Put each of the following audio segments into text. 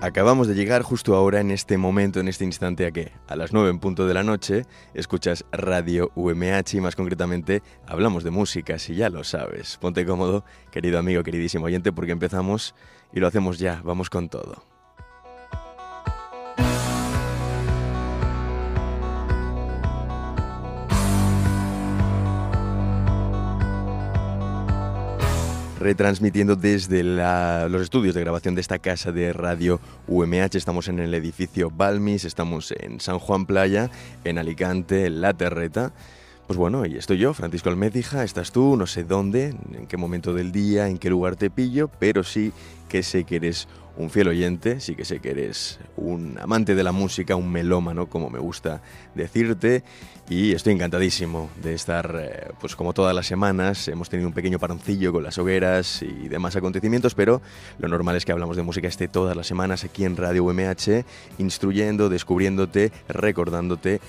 Acabamos de llegar justo ahora, en este momento, en este instante, a que a las 9 en punto de la noche escuchas Radio UMH y más concretamente hablamos de música, si ya lo sabes. Ponte cómodo, querido amigo, queridísimo oyente, porque empezamos y lo hacemos ya, vamos con todo. Retransmitiendo desde los estudios de grabación de esta casa de radio UMH. Estamos en el edificio Balmis, estamos en San Juan Playa, en Alicante, en La Terreta. Pues bueno, y estoy yo, Francisco Almécija, estás tú, no sé dónde, en qué momento del día, en qué lugar te pillo, pero sí que sé que eres un fiel oyente, sí que sé que eres un amante de la música, un melómano, como me gusta decirte, y estoy encantadísimo de estar, eh, pues como todas las semanas, hemos tenido un pequeño paroncillo con las hogueras y demás acontecimientos, pero lo normal es que hablamos de música este todas las semanas aquí en Radio UMH, instruyendo, descubriéndote, recordándote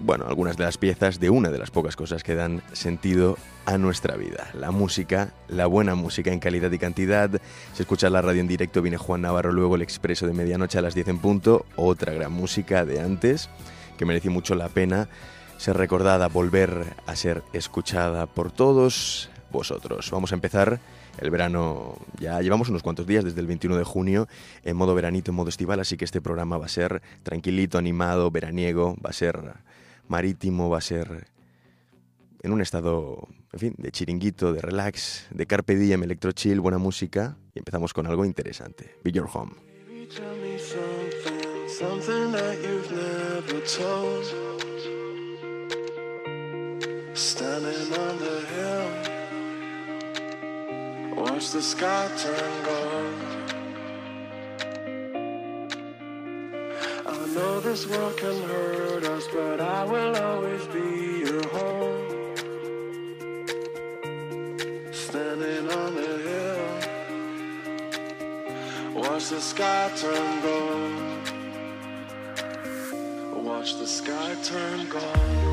bueno, algunas de las piezas de una de las pocas cosas que dan sentido a nuestra vida. La música, la buena música en calidad y cantidad. Si escuchas la radio en directo viene Juan Navarro, luego el expreso de medianoche a las 10 en punto, otra gran música de antes que mereció mucho la pena ser recordada, volver a ser escuchada por todos vosotros. Vamos a empezar el verano, ya llevamos unos cuantos días desde el 21 de junio en modo veranito, en modo estival, así que este programa va a ser tranquilito, animado, veraniego, va a ser marítimo, va a ser en un estado, en fin, de chiringuito, de relax, de carpe diem, electro chill, buena música. Y empezamos con algo interesante. Be Your Home. Standing on the hill. Know this world can hurt us, but I will always be your home. Standing on the hill, watch the sky turn gold. Watch the sky turn gold.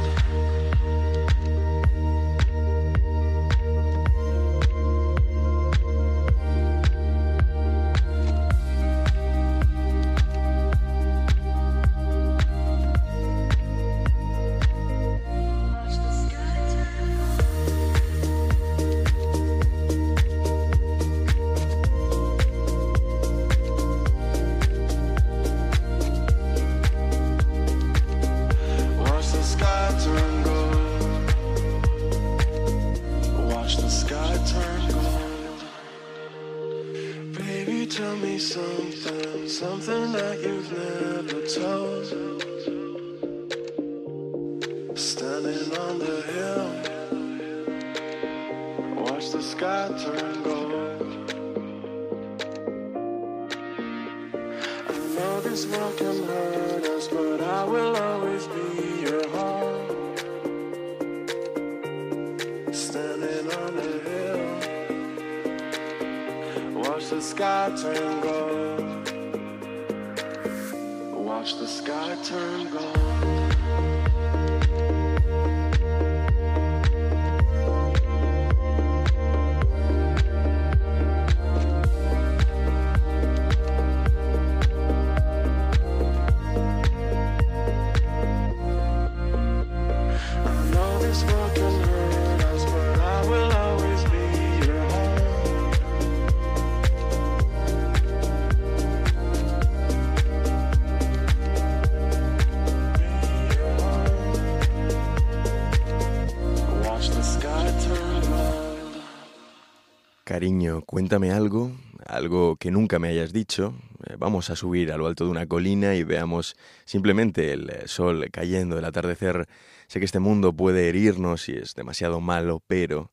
Cuéntame algo, algo que nunca me hayas dicho. Eh, vamos a subir a lo alto de una colina y veamos simplemente el eh, sol cayendo, el atardecer. Sé que este mundo puede herirnos y es demasiado malo, pero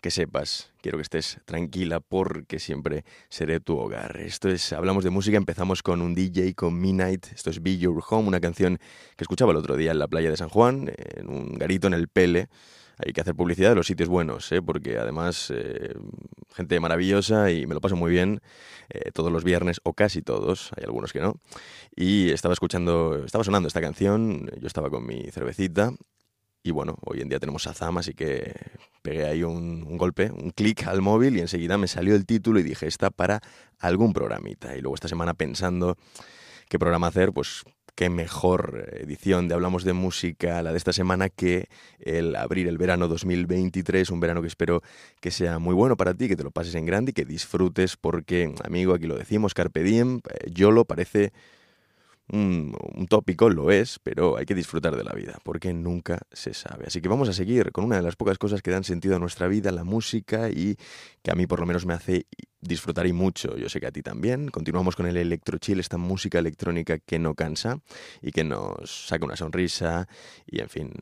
que sepas, quiero que estés tranquila porque siempre seré tu hogar. Esto es, hablamos de música, empezamos con un DJ, con Midnight, esto es Be Your Home, una canción que escuchaba el otro día en la playa de San Juan, en un garito en el Pele hay que hacer publicidad de los sitios buenos, ¿eh? porque además eh, gente maravillosa y me lo paso muy bien eh, todos los viernes o casi todos, hay algunos que no. Y estaba escuchando, estaba sonando esta canción, yo estaba con mi cervecita y bueno, hoy en día tenemos Azam, así que pegué ahí un, golpe, un clic al móvil y enseguida me salió el título y dije, está para algún programita. Y luego esta semana pensando qué programa hacer, pues qué mejor edición de Hablamos de Música la de esta semana que el abrir el verano 2023, un verano que espero que sea muy bueno para ti, que te lo pases en grande y que disfrutes porque, amigo, aquí lo decimos, Carpe Diem, eh, lo parece un, tópico, lo es, pero hay que disfrutar de la vida, porque nunca se sabe. Así que vamos a seguir con una de las pocas cosas que dan sentido a nuestra vida, la música, y que a mí por lo menos me hace disfrutar y mucho. Yo sé que a ti también. Continuamos con el electrochill, esta música electrónica que no cansa y que nos saca una sonrisa y, en fin,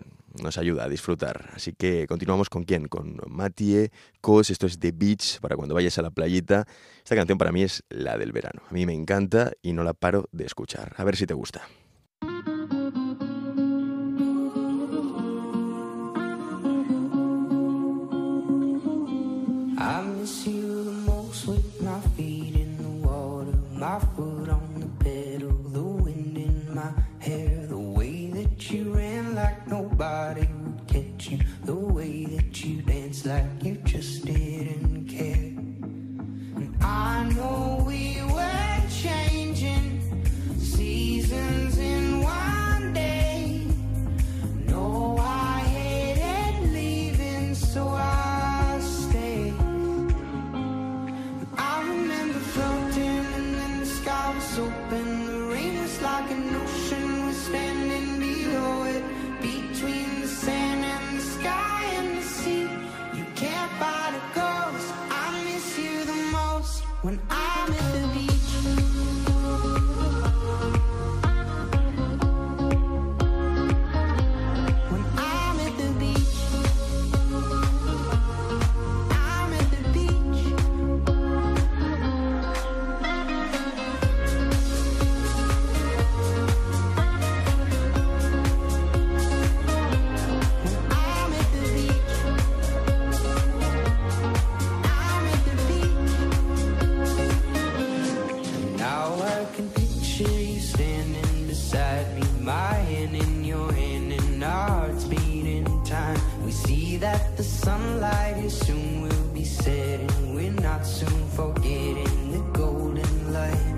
nos ayuda a disfrutar. Así que continuamos con quién? Con Mattie Cos. Esto es The Beach para cuando vayas a la playita. Esta canción para mí es la del verano. A mí me encanta y no la paro de escuchar. A ver si te gusta. Like you just didn't care. And I know We see that the sunlight is soon will be setting. We're not soon forgetting the golden light.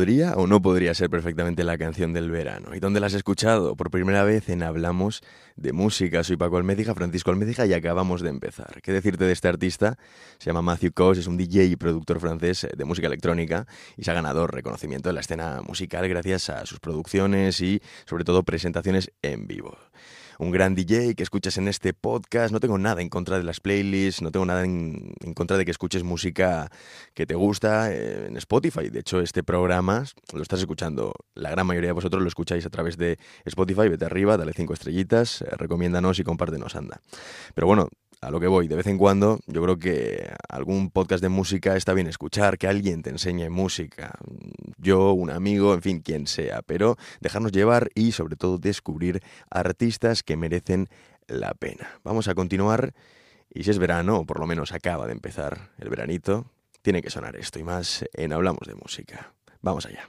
Podría o no podría ser perfectamente la canción del verano. ¿Y dónde la has escuchado? Por primera vez en Hablamos de Música. Soy Paco Almédica, Francisco Almédica y acabamos de empezar. ¿Qué decirte de este artista? Se llama Matthew Cos, es un DJ y productor francés de música electrónica y se ha ganado reconocimiento en la escena musical gracias a sus producciones y sobre todo presentaciones en vivo. Un gran DJ que escuchas en este podcast. No tengo nada en contra de las playlists, no tengo nada en, contra de que escuches música que te gusta eh, en Spotify. De hecho, este programa lo estás escuchando, la gran mayoría de vosotros lo escucháis a través de Spotify. Vete arriba, dale cinco estrellitas, recomiéndanos y compártenos, anda. Pero bueno, a lo que voy, de vez en cuando yo creo que algún podcast de música está bien escuchar, que alguien te enseñe música, yo, un amigo, en fin, quien sea, pero dejarnos llevar y sobre todo descubrir artistas que merecen la pena. Vamos a continuar y si es verano, o por lo menos acaba de empezar el veranito, tiene que sonar esto y más en Hablamos de Música. Vamos allá.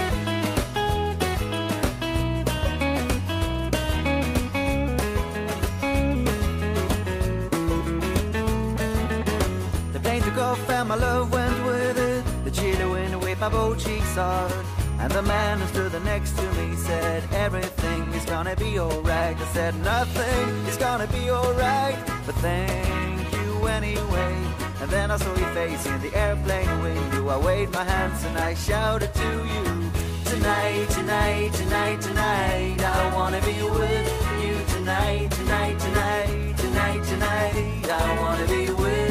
My love went with it. The chilly wind waved my both cheeks hard. And the man who stood next to me said, Everything is gonna be alright. I said, Nothing is gonna be alright, but thank you anyway. And then I saw your face in the airplane window. I waved my hands and I shouted to you, Tonight, tonight, tonight, tonight, I wanna be with you tonight, tonight, tonight, tonight, tonight, I wanna be with you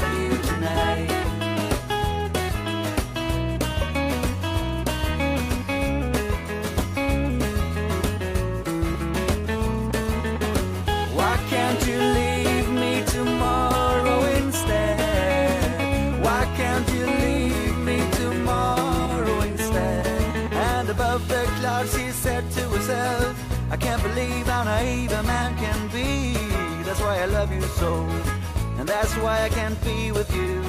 I love you so, and that's why I can't be with you.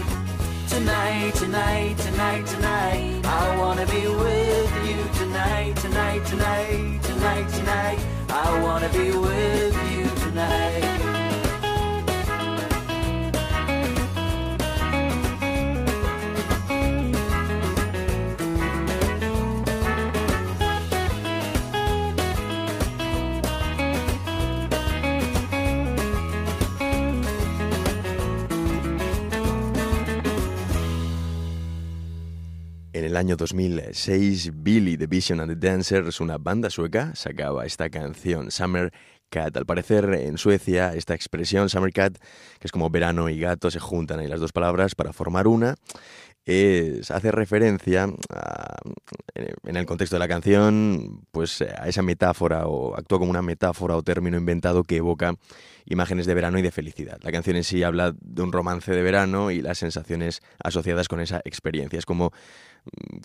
Tonight, tonight, tonight, tonight, I wanna be with you. Tonight, tonight, tonight, tonight, tonight, I wanna be with you tonight. Año 2006, Billy the Vision and the Dancers, una banda sueca, sacaba esta canción, Summer Cat. Al parecer, en Suecia, esta expresión, Summer Cat, que es como verano y gato, se juntan ahí las dos palabras para formar una. Hace referencia en el contexto de la canción pues a esa metáfora o actúa como una metáfora o término inventado que evoca imágenes de verano y de felicidad. La canción en sí habla de un romance de verano y las sensaciones asociadas con esa experiencia. Es como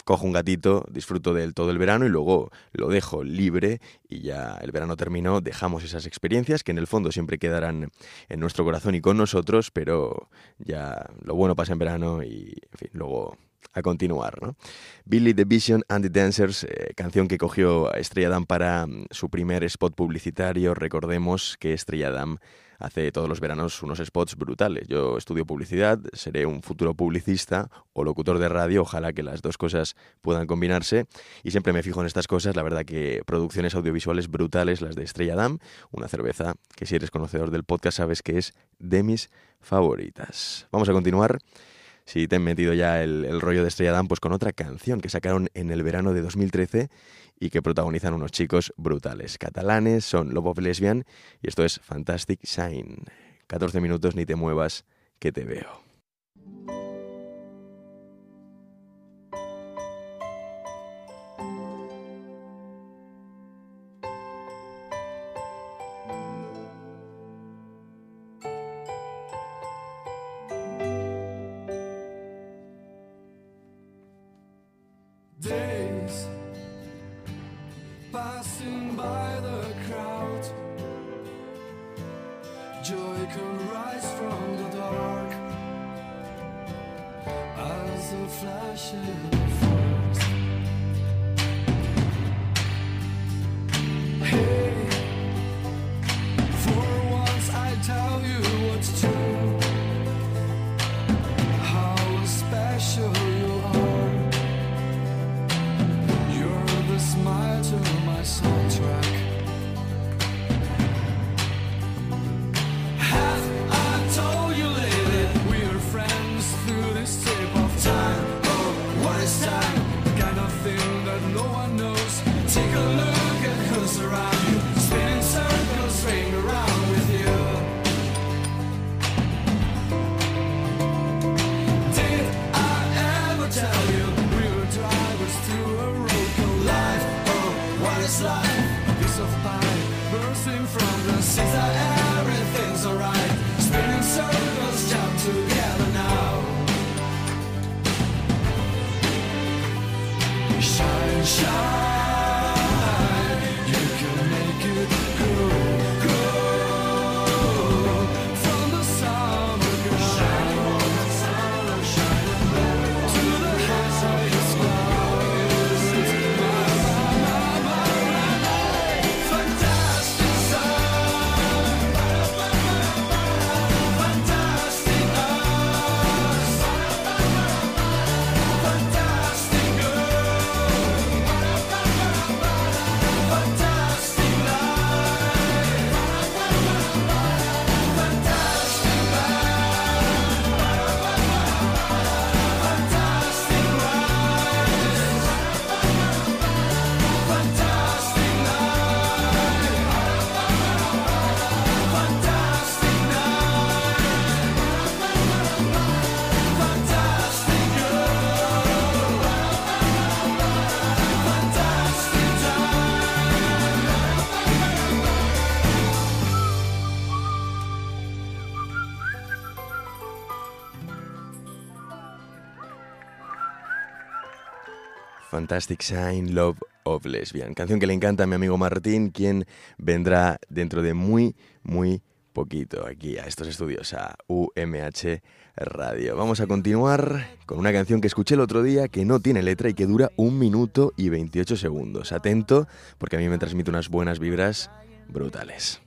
cojo un gatito, disfruto del todo el verano y luego lo dejo libre y ya el verano terminó, dejamos esas experiencias que en el fondo siempre quedarán en nuestro corazón y con nosotros, pero ya lo bueno pasa en verano y luego a continuar. ¿no? Billy the Vision and the Dancers, eh, canción que cogió a Estrella Damm para mm, su primer spot publicitario. Recordemos que Estrella Damm hace todos los veranos unos spots brutales. Yo estudio publicidad, seré un futuro publicista o locutor de radio, ojalá que las dos cosas puedan combinarse y siempre me fijo en estas cosas, la verdad que producciones audiovisuales brutales las de Estrella Damm, una cerveza que si eres conocedor del podcast sabes que es de mis favoritas. Vamos a continuar si te han metido ya el, rollo de Estrella Damm, pues con otra canción que sacaron en el verano de 2013 y que protagonizan unos chicos brutales. Catalanes, son Love of Lesbian y esto es Fantastic Shine. 14 minutos, ni te muevas, que te veo. Fantastic Sign, Love of Lesbian. Canción que le encanta a mi amigo Martín, quien vendrá dentro de muy, muy poquito aquí a estos estudios, a UMH Radio. Vamos a continuar con una canción que escuché el otro día que no tiene letra y que dura un minuto y 28 segundos. Atento, porque a mí me transmite unas buenas vibras brutales.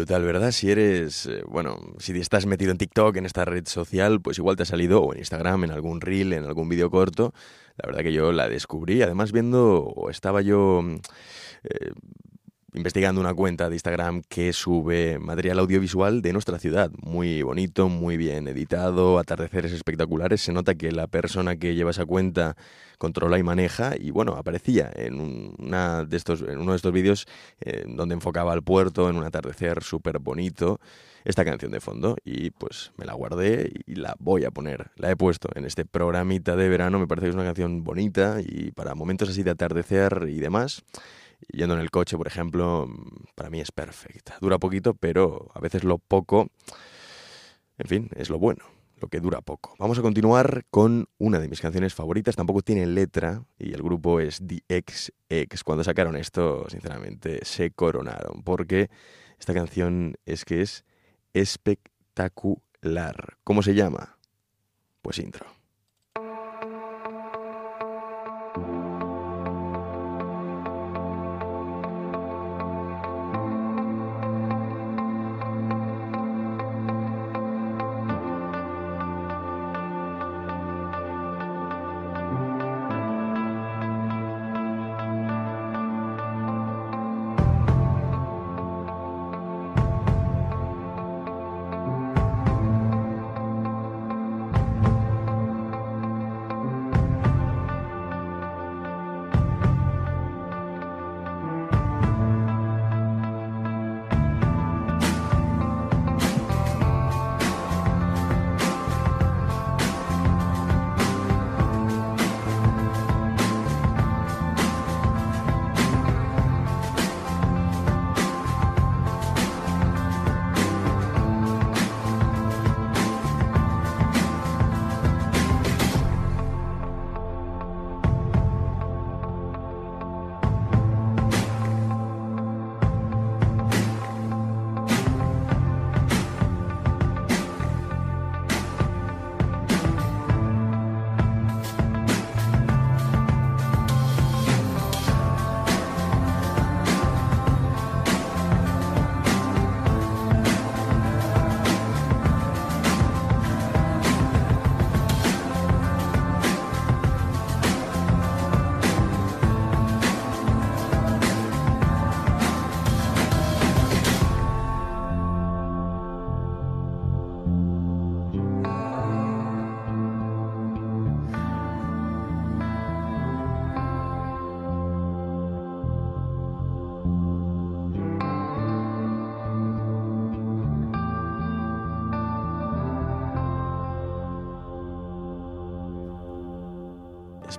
Brutal, ¿verdad? Si eres, eh, bueno, si estás metido en TikTok, en esta red social, pues igual te ha salido, o en Instagram, en algún reel, en algún vídeo corto. La verdad que yo la descubrí, además viendo, o estaba yo... Mm, eh, investigando una cuenta de Instagram que sube material audiovisual de nuestra ciudad. Muy bonito, muy bien editado, atardeceres espectaculares. Se nota que la persona que lleva esa cuenta controla y maneja. Y bueno, aparecía en, una de estos, en uno de estos vídeos eh, donde enfocaba al puerto en un atardecer súper bonito esta canción de fondo y pues me la guardé y la voy a poner. La he puesto en este programita de verano, me parece que es una canción bonita y para momentos así de atardecer y demás, yendo en el coche, por ejemplo, para mí es perfecta. Dura poquito, pero a veces lo poco, en fin, es lo bueno lo que dura poco. Vamos a continuar con una de mis canciones favoritas, tampoco tiene letra y el grupo es The XX. Cuando sacaron esto, sinceramente, se coronaron, porque esta canción es que es espectacular. ¿Cómo se llama? Pues intro.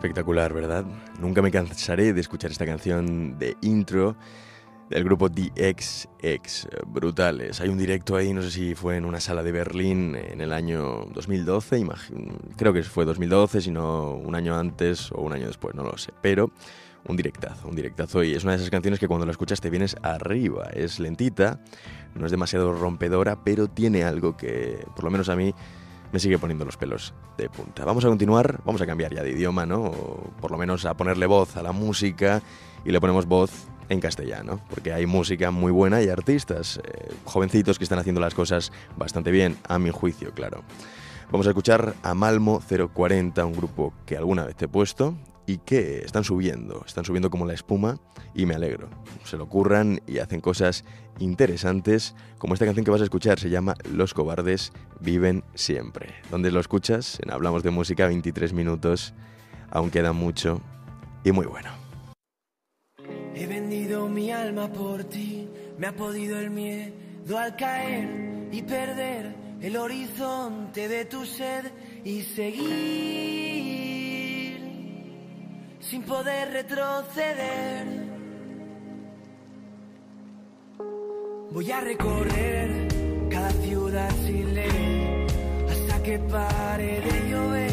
Espectacular, ¿verdad? Nunca me cansaré de escuchar esta canción de intro del grupo DXX. Brutales. Hay un directo ahí, no sé si fue en una sala de Berlín en el año 2012, creo que fue 2012, sino un año antes o un año después, no lo sé. Pero un directazo, un directazo. Y es una de esas canciones que cuando la escuchas te vienes arriba. Es lentita, no es demasiado rompedora, pero tiene algo que, por lo menos a mí, me sigue poniendo los pelos de punta. Vamos a continuar, vamos a cambiar ya de idioma, ¿no? O por lo menos a ponerle voz a la música y le ponemos voz en castellano, porque hay música muy buena y artistas eh, jovencitos que están haciendo las cosas bastante bien, a mi juicio, claro. Vamos a escuchar a Malmo 040, un grupo que alguna vez te he puesto y que están subiendo, están subiendo como la espuma y me alegro. Se lo curran y hacen cosas interesantes, como esta canción que vas a escuchar, se llama Los cobardes viven siempre. Donde lo escuchas, en Hablamos de Música, 23 minutos, aún queda mucho y muy bueno. He vendido mi alma por ti, me ha podido el miedo al caer y perder el horizonte de tu sed y seguir sin poder retroceder. Voy a recorrer cada ciudad sin ley hasta que pare de llover.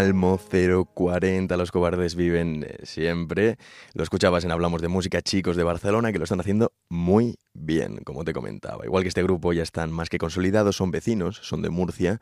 Malmo 040, los cobardes viven eh, siempre. Lo escuchabas en Hablamos de Música, chicos de Barcelona, que lo están haciendo muy bien, como te comentaba. Igual que este grupo ya están más que consolidados, son vecinos, son de Murcia,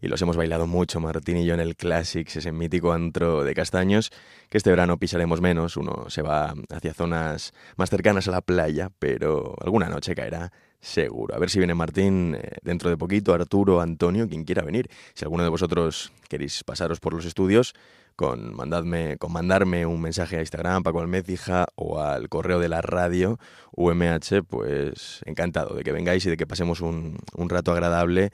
y los hemos bailado mucho, Martín y yo, en el Classics, ese mítico antro de castaños, que este verano pisaremos menos, uno se va hacia zonas más cercanas a la playa, pero alguna noche caerá seguro. A ver si viene Martín eh, dentro de poquito, Arturo, Antonio, quien quiera venir. Si alguno de vosotros queréis pasaros por los estudios, con, mandadme, con mandarme un mensaje a Instagram, Paco Almecija, o al correo de la radio UMH, pues encantado de que vengáis y de que pasemos un, un rato agradable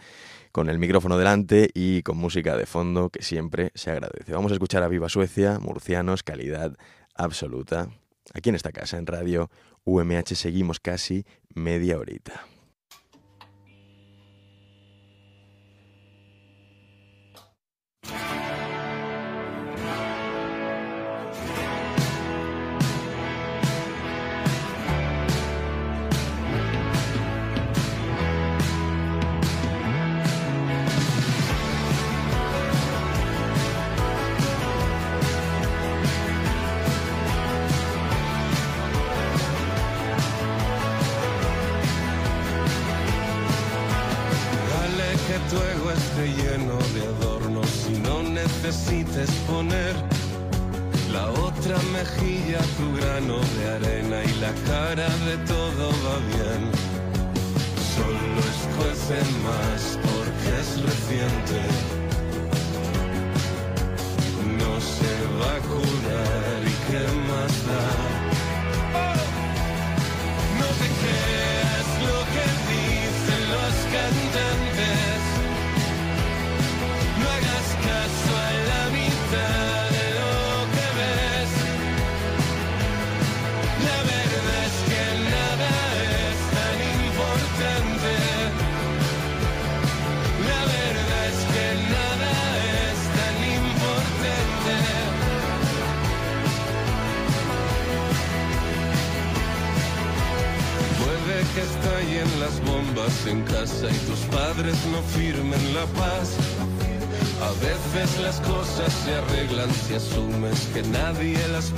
con el micrófono delante y con música de fondo que siempre se agradece. Vamos a escuchar a Viva Suecia, murcianos, calidad absoluta. Aquí en esta casa, en radio UMH, seguimos casi media horita. A veces las cosas se arreglan si asumes que nadie las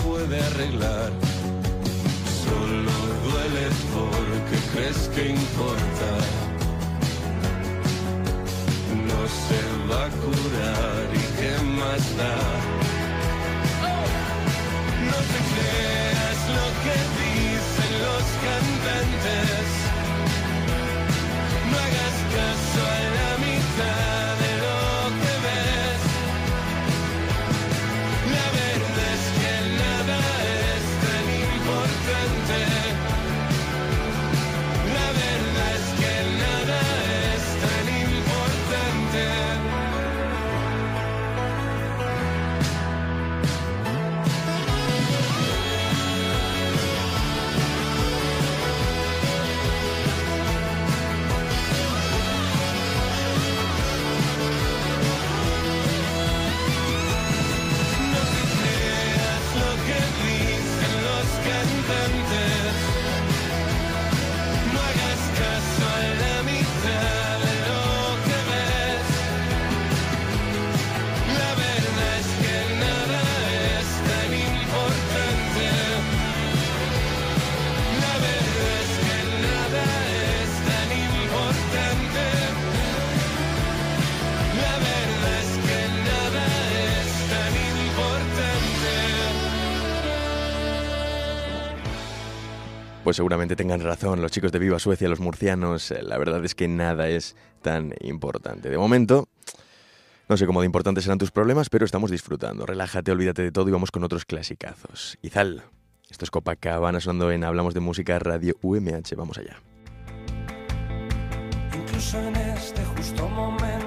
pues seguramente tengan razón los chicos de Viva Suecia, los murcianos. Eh, la verdad es que nada es tan importante. De momento, no sé cómo de importantes serán tus problemas, pero estamos disfrutando. Relájate, olvídate de todo y vamos con otros clasicazos. Izal, esto es Copacabana sonando en Hablamos de Música Radio UMH. Vamos allá. Incluso en este justo momento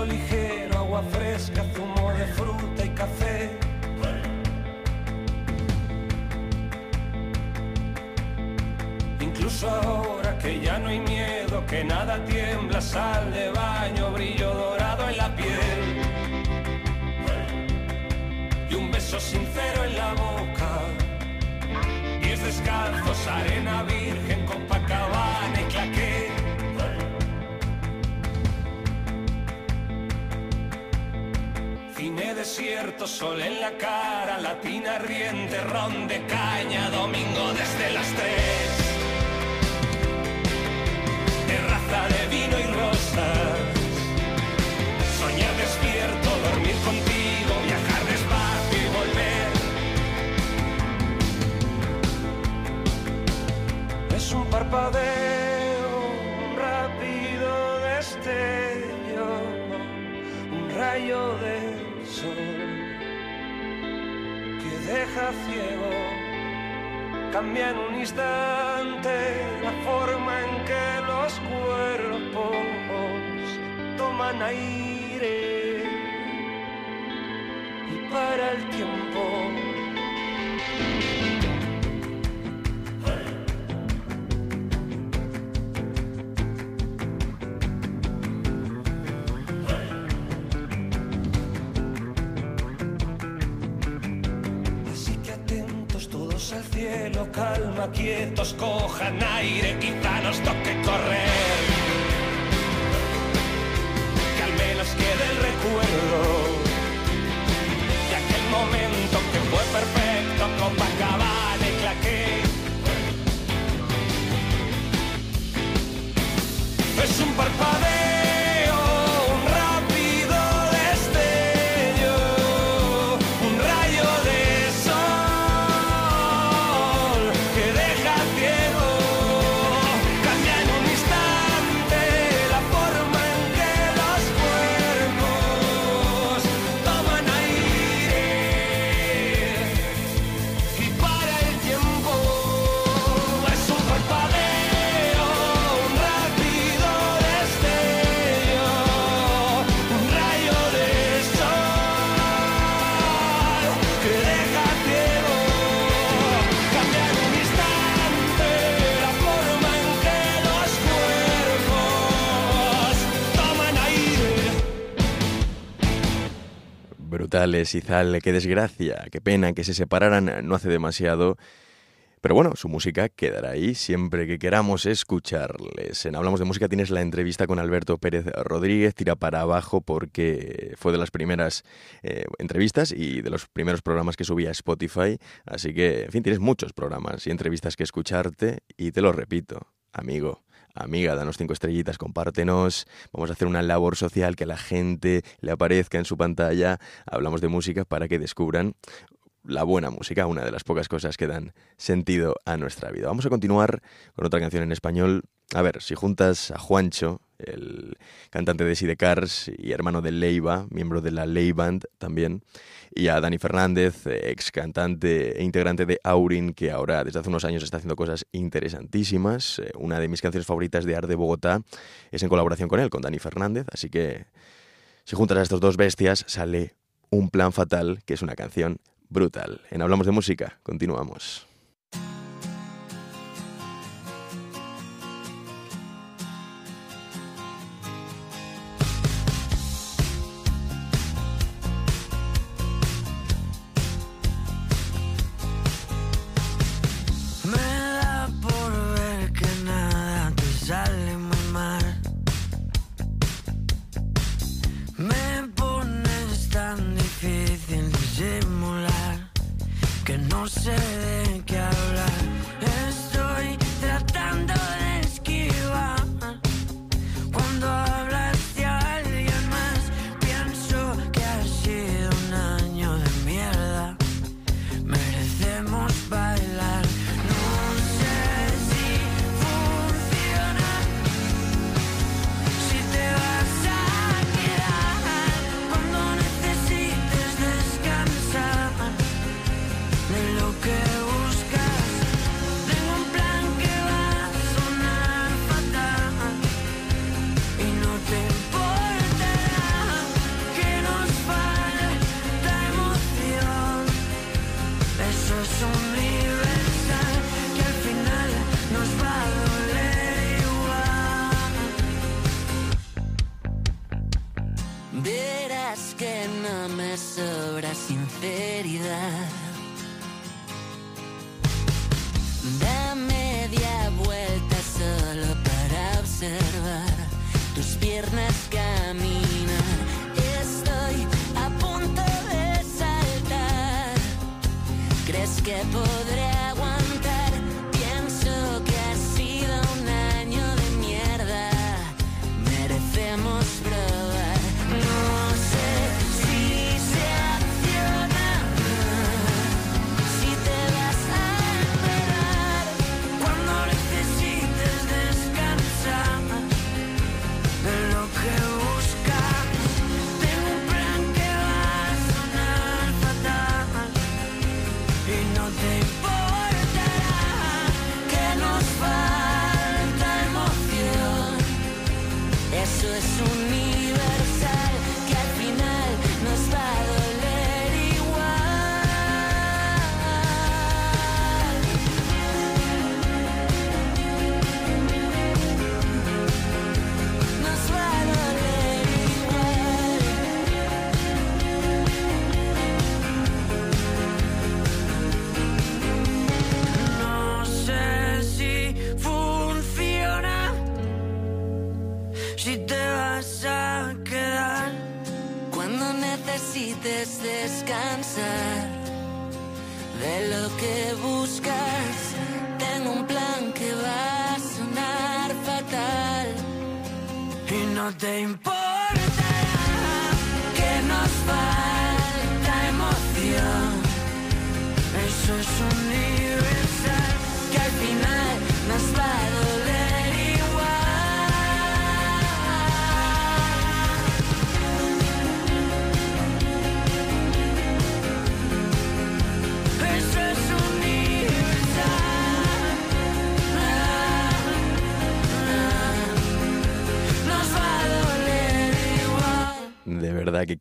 ligero, agua fresca, zumo de fruta y café. Incluso ahora que ya no hay miedo, que nada tiembla, sal de baño, brillo dorado en la piel. Y un beso sincero sol en la cara, latina riente, ron de caña, domingo desde las tres. Terraza de vino y rosas. Soñar despierto, dormir contigo, viajar despacio y volver. Es un parpadeo, un rápido destello, un rayo de sol deja ciego cambia en un instante la forma en que los cuerpos toman aire y para el tiempo. Quietos, cojan aire, quizá nos toque correr. Brutales, Izal, qué desgracia, qué pena que se separaran no hace demasiado. Pero bueno, su música quedará ahí siempre que queramos escucharles. En Hablamos de Música tienes la entrevista con Alberto Pérez Rodríguez, tira para abajo porque fue de las primeras eh, entrevistas y de los primeros programas que subía a Spotify. Así que, en fin, tienes muchos programas y entrevistas que escucharte y te lo repito, amigo. Amiga, danos cinco estrellitas, compártenos. Vamos a hacer una labor social que a la gente le aparezca en su pantalla. Hablamos de música para que descubran la buena música, una de las pocas cosas que dan sentido a nuestra vida. Vamos a continuar con otra canción en español. A ver, si juntas a Juancho, el cantante de Sidecars y hermano de Leiva, miembro de la Ley Band también, y a Dani Fernández, ex cantante e integrante de Aurin, que ahora desde hace unos años está haciendo cosas interesantísimas. Eh, Una de mis canciones favoritas de Art de Bogotá es en colaboración con él, con Dani Fernández, así que si juntas a estos dos bestias sale Un plan fatal, que es una canción brutal. En Hablamos de Música, continuamos.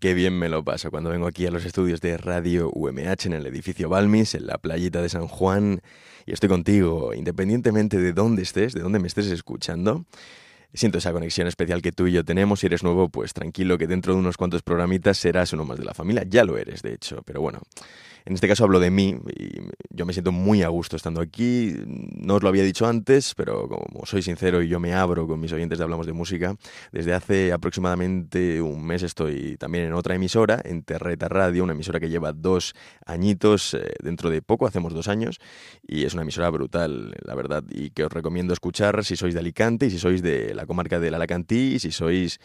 Qué bien me lo paso cuando vengo aquí a los estudios de Radio UMH en el edificio Balmis, en la playita de San Juan, y estoy contigo, independientemente de dónde estés, de dónde me estés escuchando. Siento esa conexión especial que tú y yo tenemos. Si eres nuevo, pues tranquilo que dentro de unos cuantos programitas serás uno más de la familia. Ya lo eres, de hecho. Pero bueno, en este caso hablo de mí y yo me siento muy a gusto estando aquí. No os lo había dicho antes, pero como soy sincero y yo me abro con mis oyentes de Hablamos de Música, desde hace aproximadamente un mes estoy también en otra emisora, en Terreta Radio, una emisora que lleva dos añitos, eh, dentro de poco, hacemos dos años, y es una emisora brutal, la verdad, y que os recomiendo escuchar si sois de Alicante y si sois de la comarca del Alacantí y si sois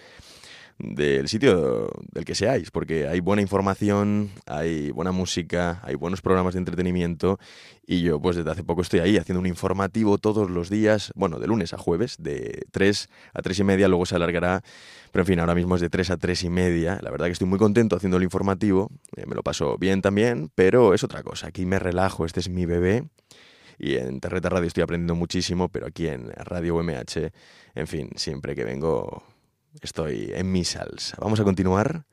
del sitio del que seáis, porque hay buena información, hay buena música, hay buenos programas de entretenimiento y yo pues desde hace poco estoy ahí haciendo un informativo todos los días, bueno, de lunes a jueves, de 3 a 3 y media, luego se alargará, pero en fin, ahora mismo es de 3 a 3 y media, la verdad que estoy muy contento haciendo el informativo, eh, me lo paso bien también, pero es otra cosa, aquí me relajo, este es mi bebé. Y en Terreta Radio estoy aprendiendo muchísimo, pero aquí en Radio UMH, en fin, siempre que vengo estoy en mi salsa. Vamos a continuar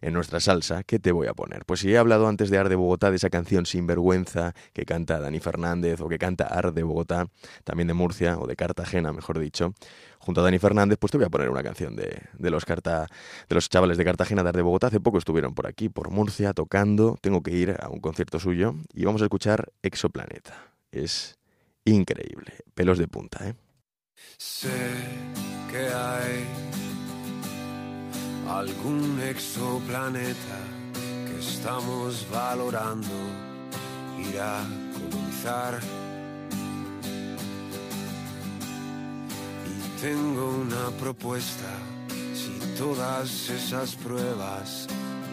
en nuestra salsa. ¿Qué te voy a poner? Pues si he hablado antes de Ar de Bogotá, de esa canción Sinvergüenza que canta Dani Fernández o que canta Ar de Bogotá, también de Murcia o de Cartagena, mejor dicho, junto a Dani Fernández, pues te voy a poner una canción de, de los, Carta, de los chavales de Cartagena, de Ar de Bogotá. Hace poco estuvieron por aquí, por Murcia, tocando. Tengo que ir a un concierto suyo y vamos a escuchar Exoplaneta. Es increíble. Pelos de punta, ¿eh? Sé que hay algún exoplaneta que estamos valorando ir a colonizar. Y tengo una propuesta, si todas esas pruebas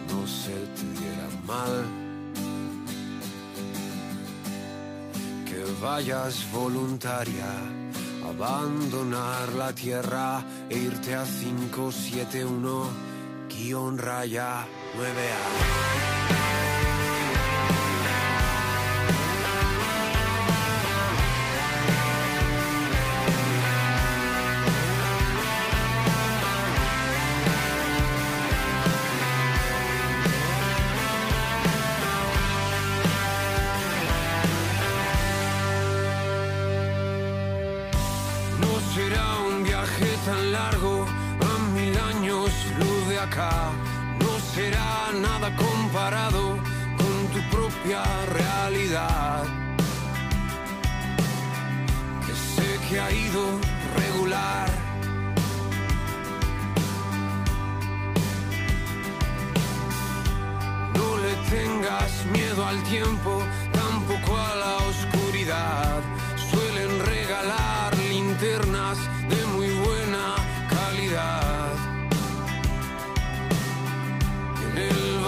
no se te dieran mal. Que vayas voluntaria abandonar la tierra e irte a 571 guion raya 9A. A mil años luz de acá. No será nada comparado propia realidad. Que sé que ha ido regular. No le tengas miedo al tiempo, tampoco a la oscuridad. Suelen regalar linternas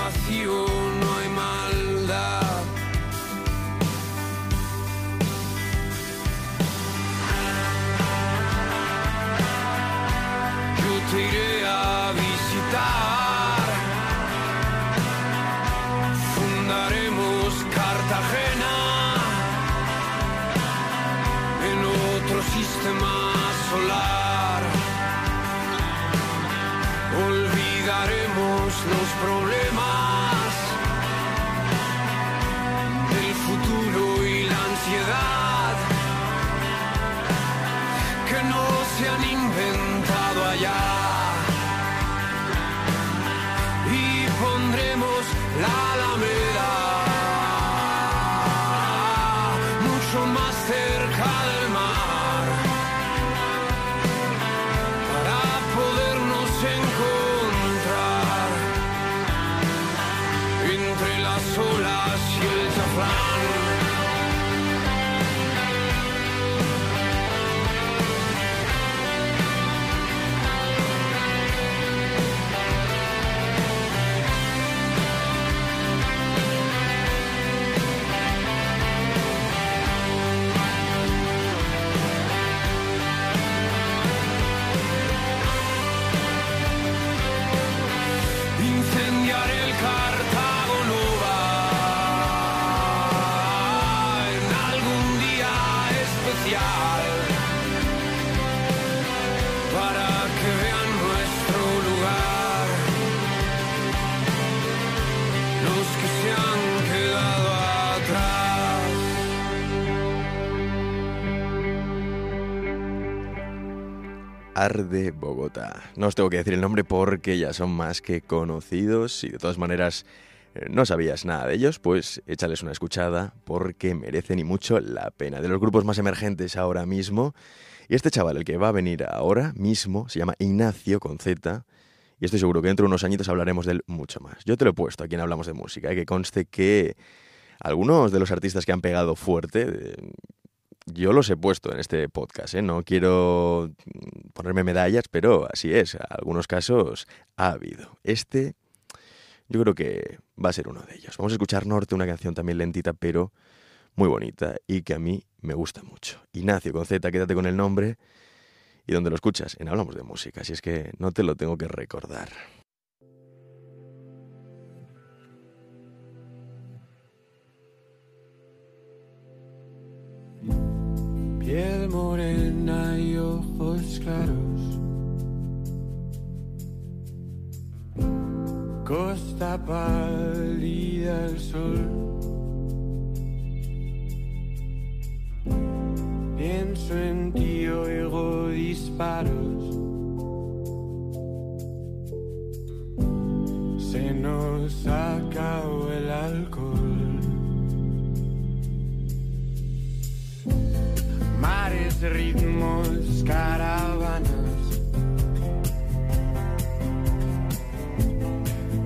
el vacío la alameda Arde Bogotá. No os tengo que decir el nombre porque ya son más que conocidos y de todas maneras eh, no sabías nada de ellos, pues échales una escuchada porque merecen y mucho la pena. De los grupos más emergentes ahora mismo. Y este chaval, el que va a venir ahora mismo, se llama Ignacio con Z. Y estoy seguro que dentro de unos añitos hablaremos de él mucho más. Yo te lo he puesto aquí en Hablamos de Música, y que conste que algunos de los artistas que han pegado fuerte, yo los he puesto en este podcast, ¿eh? no quiero mm, ponerme medallas, pero así es, algunos casos ha habido. Este yo creo que va a ser uno de ellos. Vamos a escuchar Norte, una canción también lentita, pero muy bonita y que a mí me gusta mucho. Ignacio con Z, quédate con el nombre y donde lo escuchas, en Hablamos de Música, así es que no te lo tengo que recordar. Piel morena y ojos claros. Costa pálida al sol. Pienso en ti, oigo disparos. Se nos acabó el alcohol. Ritmos, caravanas.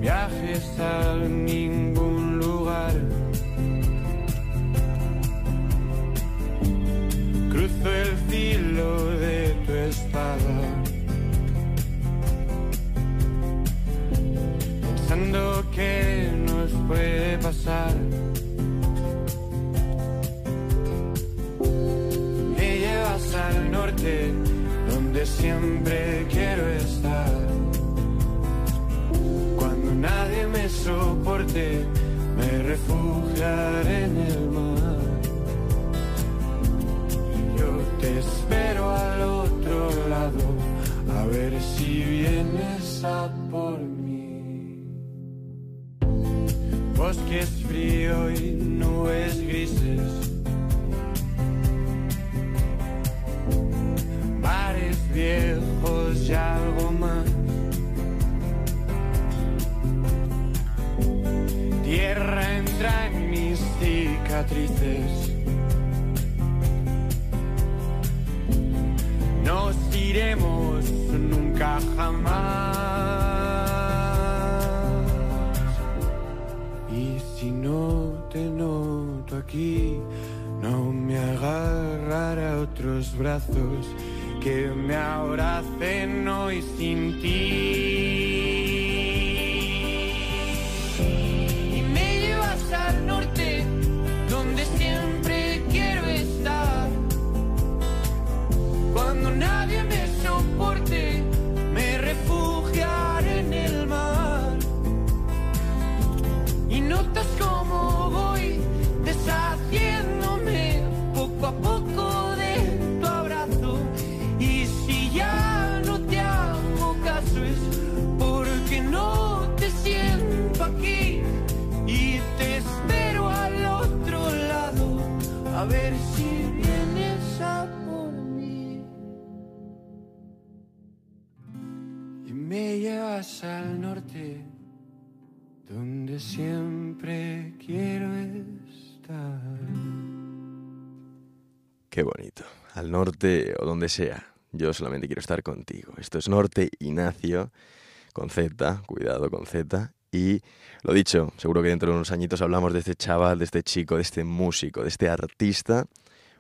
Viajes a ningún lugar. Cruzo el filo de tu espada. Pensando que nos puede pasar. Donde siempre quiero estar. Cuando nadie me soporte, me refugiaré en el mar. Y yo te espero al otro lado, a ver si vienes a por mí. Bosques frío y nubes grises. Viejos y algo más. Tierra entra en mis cicatrices. Nos iremos nunca jamás. Y si no te noto aquí, no me agarrará otros brazos que me abracen hoy sin ti. Al norte, donde siempre quiero estar. Qué bonito. Al norte o donde sea. Yo solamente quiero estar contigo. Esto es Norte Ignacio, con Z, cuidado con Z. Y lo dicho, seguro que dentro de unos añitos hablamos de este chaval, de este chico, de este músico, de este artista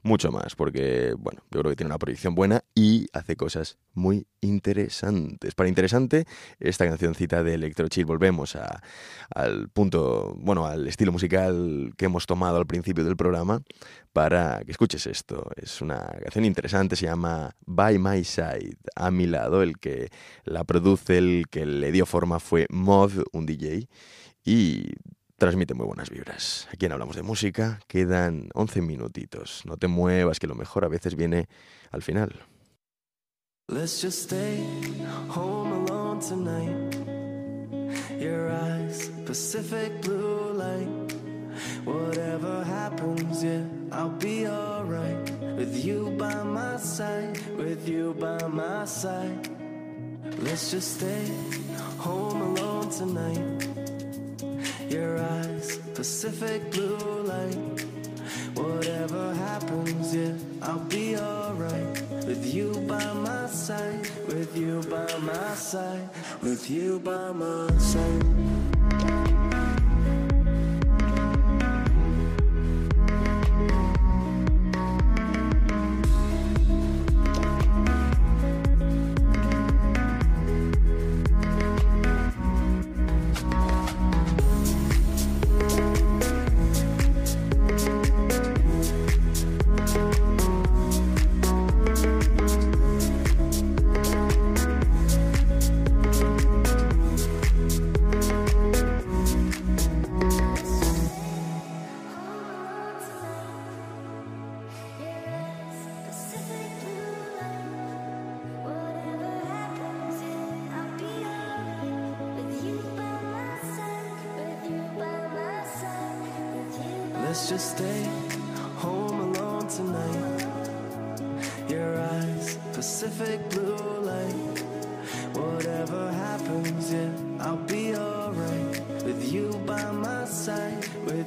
mucho más, porque, bueno, yo creo que tiene una proyección buena y hace cosas muy interesantes. Para interesante, esta cancioncita de Electro Chill, volvemos al punto, bueno, al estilo musical que hemos tomado al principio del programa para que escuches esto. Es una canción interesante, se llama By My Side, a mi lado, el que la produce, el que le dio forma fue Mod, un DJ, y transmite muy buenas vibras. Aquí en Hablamos de Música quedan 11 minutitos. No te muevas, que lo mejor a veces viene al final. Let's just stay home alone tonight. Your eyes, Pacific blue light. Whatever happens, yeah, I'll be alright. With you by my side, with you by my side. Let's just stay home alone tonight. Your eyes, Pacific blue light. Whatever happens, yeah, I'll be alright. With you by my side, with you by my side, with you by my side.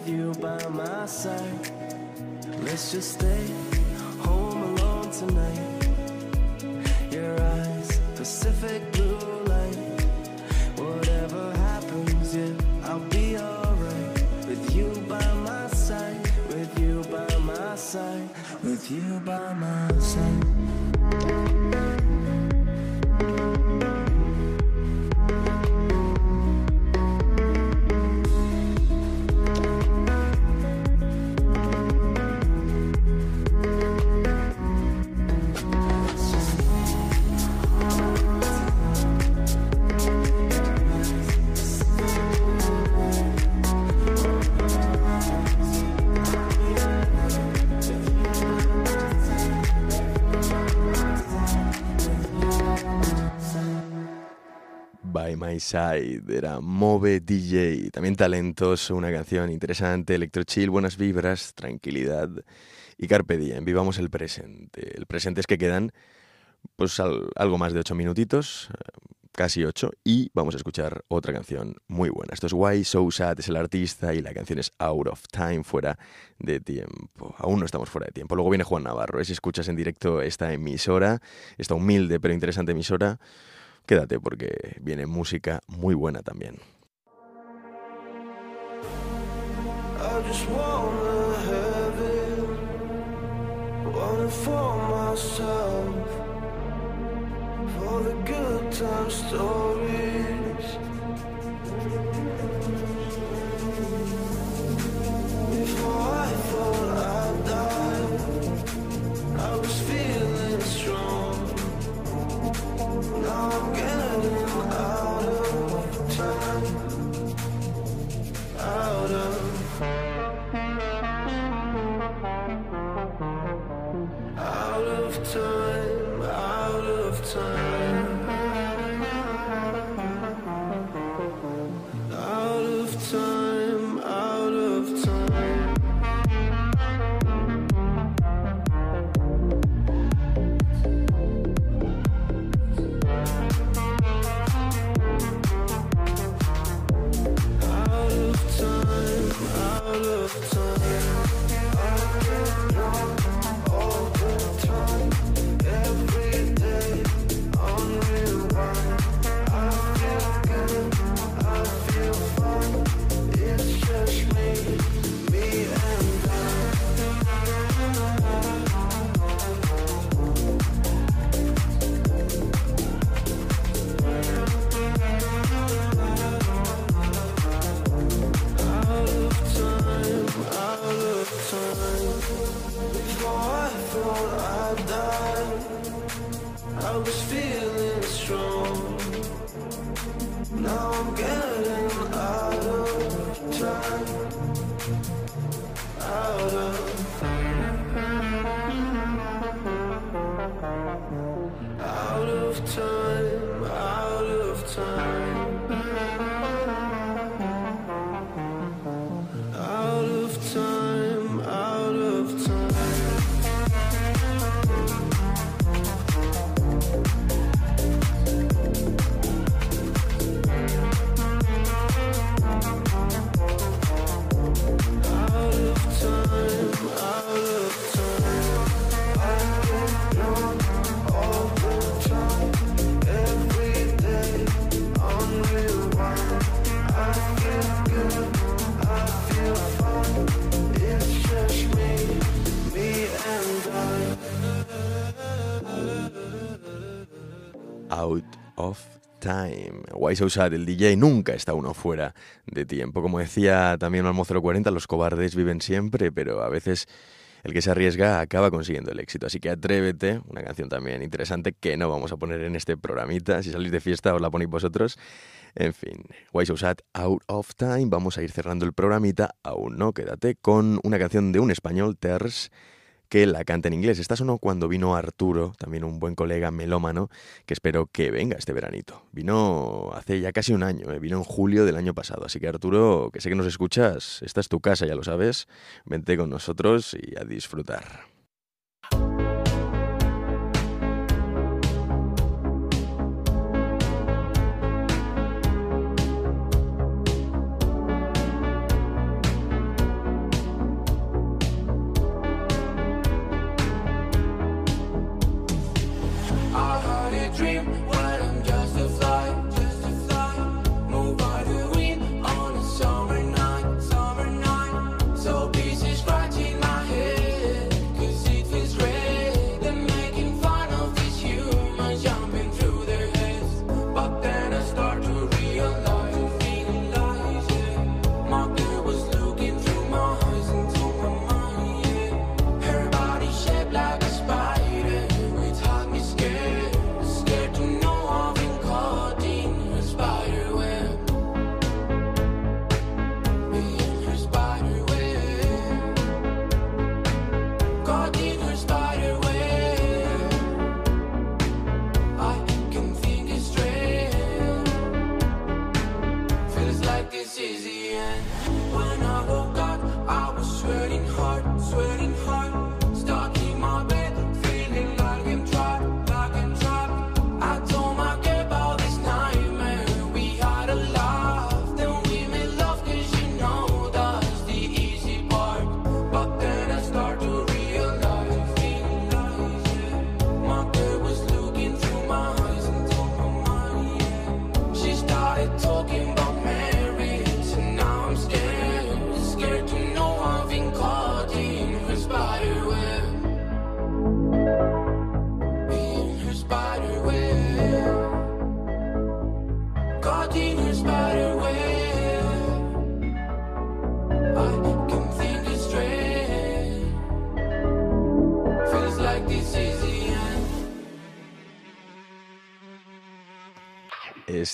With you by my side. Let's just stay home alone tonight. Your eyes, Pacific blue My Side era Move DJ, también talentoso, una canción interesante, electro chill, buenas vibras, tranquilidad y carpe diem, vivamos el presente. El presente es que quedan pues al- algo más de ocho minutitos eh, casi 8 y vamos a escuchar otra canción muy buena. Esto es Why So Sad, es el artista y la canción es Out of Time, fuera de tiempo. Aún no estamos fuera de tiempo. Luego viene Juan Navarro. Si escuchas en directo esta emisora, esta humilde pero interesante emisora, quédate porque viene música muy buena también. all the good time stories. Before I thought I'd die, I was Time. Why So Sad, el DJ nunca está uno fuera de tiempo. Como decía también Malmo 040, los cobardes viven siempre, pero a veces el que se arriesga acaba consiguiendo el éxito. Así que atrévete, una canción también interesante que no vamos a poner en este programita. Si salís de fiesta os la ponéis vosotros. En fin, Why So Sad, Out of Time. Vamos a ir cerrando el programita. Aún no, quédate con una canción de un español, Ters, que la canta en inglés. Esta sonó cuando vino Arturo, también un buen colega melómano, que espero que venga este veranito. Vino hace ya casi un año, ¿eh? vino en julio del año pasado. Así que Arturo, que sé que nos escuchas, esta es tu casa, ya lo sabes. Vente con nosotros y a disfrutar.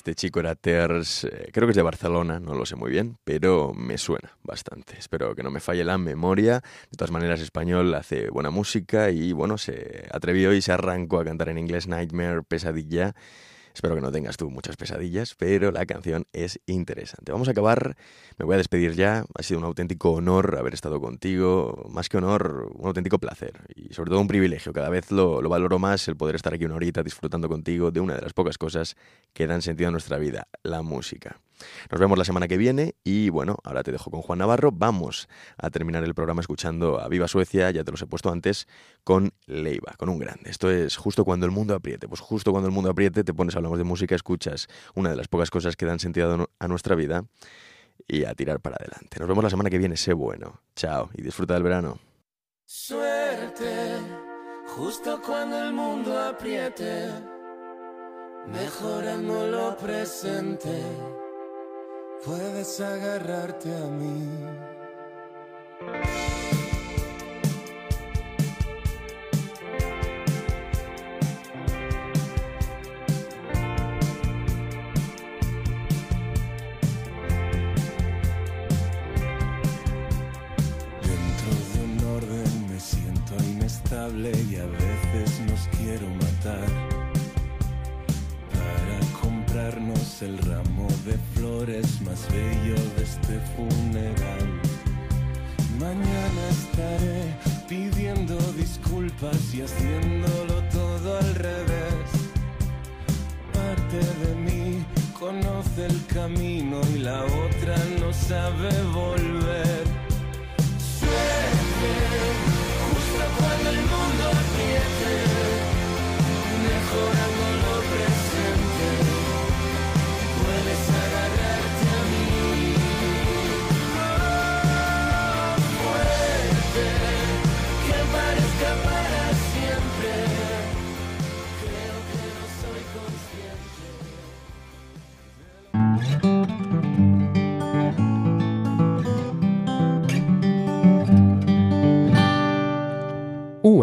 Este chico era Ters, eh, creo que es de Barcelona, no lo sé muy bien, pero me suena bastante. Espero que no me falle la memoria. De todas maneras, español hace buena música y bueno, se atrevió y se arrancó a cantar en inglés Nightmare, Pesadilla. Espero que no tengas tú muchas pesadillas, pero la canción es interesante. Vamos a acabar, me voy a despedir ya. Ha sido un auténtico honor haber estado contigo, más que honor, un auténtico placer y sobre todo un privilegio. Cada vez lo, lo valoro más el poder estar aquí una horita disfrutando contigo de una de las pocas cosas que dan sentido a nuestra vida, la música. Nos vemos la semana que viene y bueno, ahora te dejo con Juan Navarro. Vamos a terminar el programa escuchando a Viva Suecia, ya te los he puesto antes, con Leiva, con un grande. Esto es justo cuando el mundo apriete. Pues justo cuando el mundo apriete te pones, hablamos de música, escuchas una de las pocas cosas que dan sentido a nuestra vida y a tirar para adelante. Nos vemos la semana que viene, sé bueno. Chao y disfruta del verano. Suerte, justo cuando el mundo apriete, puedes agarrarte a mí. Dentro de un orden me siento inestable y a veces nos quiero matar. El ramo de flores más bello de este funeral. Mañana estaré pidiendo disculpas y haciéndolo todo al revés. Parte de mí conoce el camino y la otra no sabe volver. Suerte,